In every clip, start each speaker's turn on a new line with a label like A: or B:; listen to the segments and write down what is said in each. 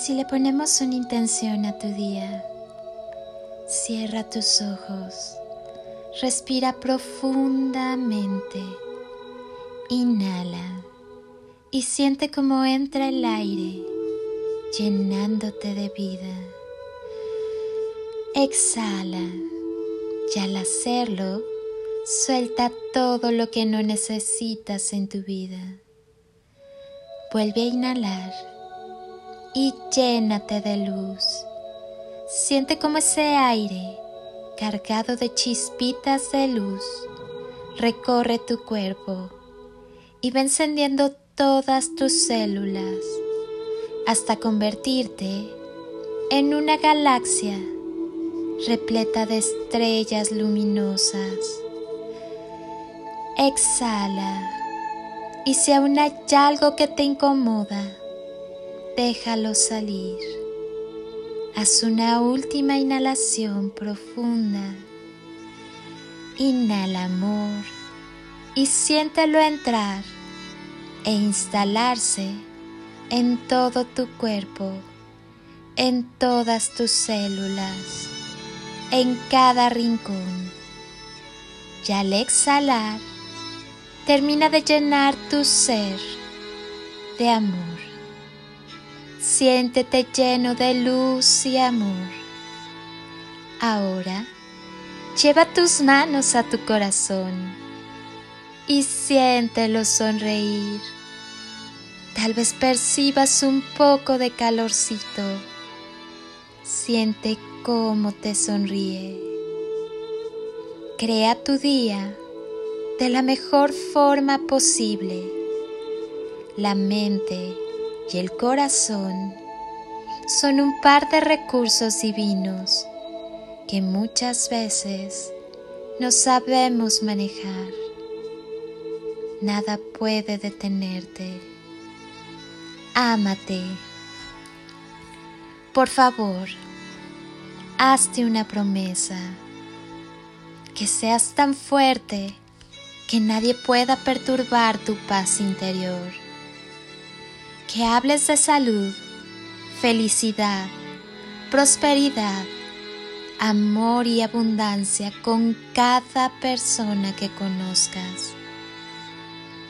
A: Si le ponemos una intención a tu día, cierra tus ojos, respira profundamente, inhala y siente cómo entra el aire llenándote de vida. Exhala y al hacerlo, suelta todo lo que no necesitas en tu vida. Vuelve a inhalar y llénate de luz. Siente como ese aire, cargado de chispitas de luz, recorre tu cuerpo y va encendiendo todas tus células hasta convertirte en una galaxia repleta de estrellas luminosas. Exhala y si aún hay algo que te incomoda, déjalo salir. Haz una última inhalación profunda. Inhala amor y siéntelo entrar e instalarse en todo tu cuerpo, en todas tus células, en cada rincón. Y al exhalar, termina de llenar tu ser de amor. Siéntete lleno de luz y amor. Ahora, lleva tus manos a tu corazón y siéntelo sonreír Tal vez percibas un poco de calorcito. Siente cómo te sonríe. Crea tu día de la mejor forma posible. La mente y el corazón son un par de recursos divinos que muchas veces no sabemos manejar. Nada puede detenerte ámate. Por favor, hazte una promesa, que seas tan fuerte que nadie pueda perturbar tu paz interior, que hables de salud, felicidad, prosperidad, amor y abundancia con cada persona que conozcas,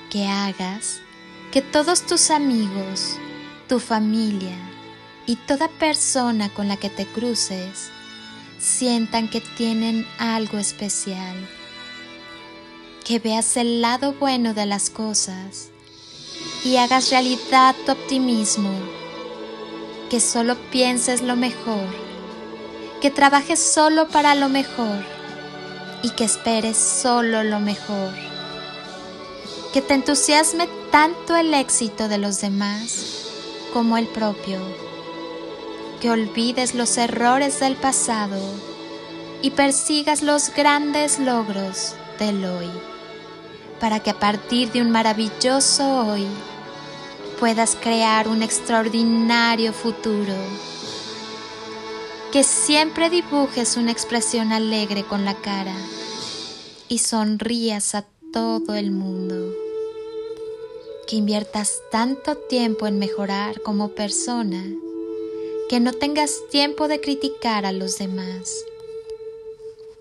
A: que hagas que todos tus amigos, tu familia y toda persona con la que te cruces sientan que tienen algo especial. Que veas el lado bueno de las cosas y hagas realidad tu optimismo. Que solo pienses lo mejor. Que trabajes solo para lo mejor y que esperes solo lo mejor. Que te entusiasme tanto el éxito de los demás como el propio, que olvides los errores del pasado y persigas los grandes logros del hoy, para que a partir de un maravilloso hoy puedas crear un extraordinario futuro. Que siempre dibujes una expresión alegre con la cara y sonrías a todo el mundo que inviertas tanto tiempo en mejorar como persona que no tengas tiempo de criticar a los demás,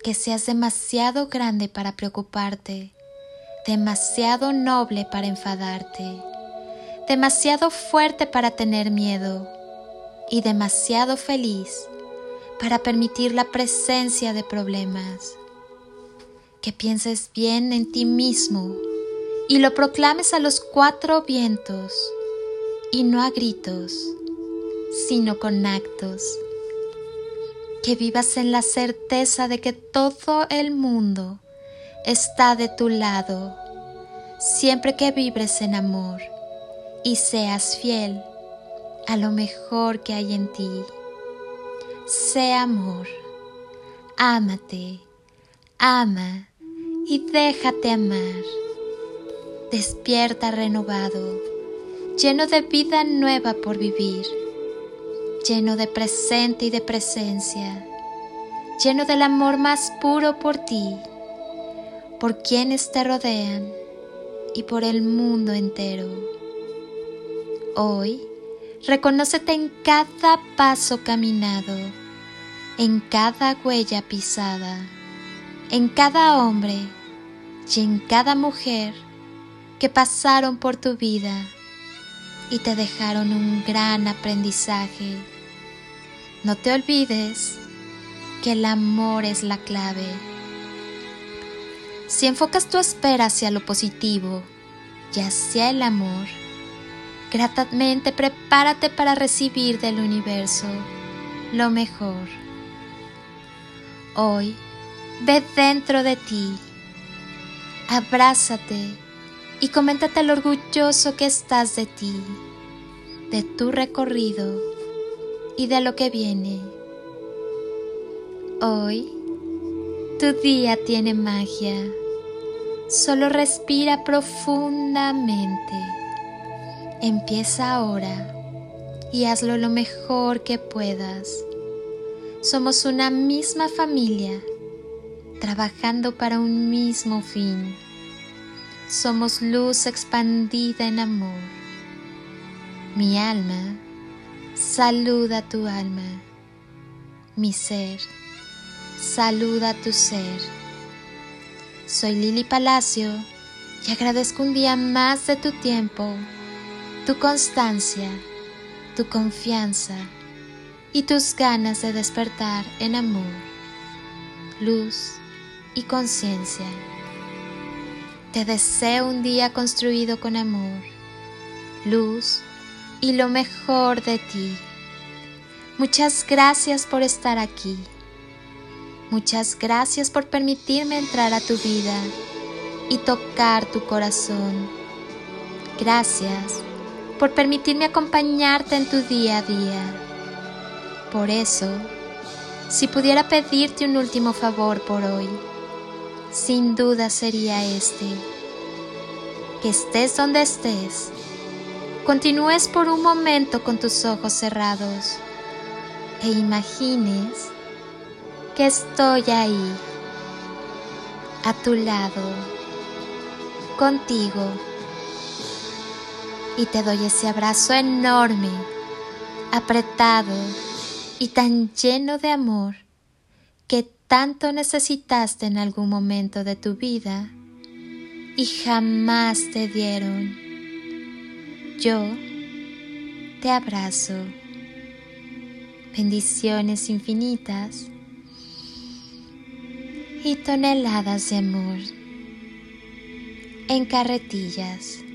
A: que seas demasiado grande para preocuparte, demasiado noble para enfadarte, demasiado fuerte para tener miedo y demasiado feliz para permitir la presencia de problemas. Que pienses bien en ti mismo y lo proclames a los cuatro vientos, y no a gritos, sino con actos. Que vivas en la certeza de que todo el mundo está de tu lado, siempre que vibres en amor y seas fiel a lo mejor que hay en ti. Sé amor, ámate, ama y déjate amar despierta renovado, lleno de vida nueva por vivir, lleno de presente y de presencia, lleno del amor más puro por ti, por quienes te rodean y por el mundo entero. Hoy Reconócete en cada paso caminado, en cada huella pisada, en cada hombre y en cada mujer que pasaron por tu vida y te dejaron un gran aprendizaje. No te olvides que el amor es la clave. Si enfocas tu espera hacia lo positivo y hacia el amor, gratamente prepárate para recibir del universo lo mejor. Hoy, ve dentro de ti, abrázate y coméntate lo orgulloso que estás de ti, de tu recorrido y de lo que viene. Hoy, tu día tiene magia. Solo respira profundamente. Empieza ahora y hazlo lo mejor que puedas. Somos una misma familia, trabajando para un mismo fin. Somos luz expandida en amor. Mi alma saluda tu alma. Mi ser saluda tu ser. Soy Lili Palacio y agradezco un día más de tu tiempo, tu constancia, tu confianza y tus ganas de despertar en amor, luz y conciencia. Te deseo un día construido con amor, luz y lo mejor de ti. Muchas gracias por estar aquí. Muchas gracias por permitirme entrar a tu vida y tocar tu corazón. Gracias por permitirme acompañarte en tu día a día. Por eso, si pudiera pedirte un último favor por hoy, sin duda sería este. Que estés donde estés, continúes por un momento con tus ojos cerrados e imagines que estoy ahí, a tu lado, contigo, y te doy ese abrazo enorme, apretado y tan lleno de amor que tanto necesitaste en algún momento de tu vida y jamás te dieron. Yo te abrazo. Bendiciones infinitas y toneladas de amor en carretillas.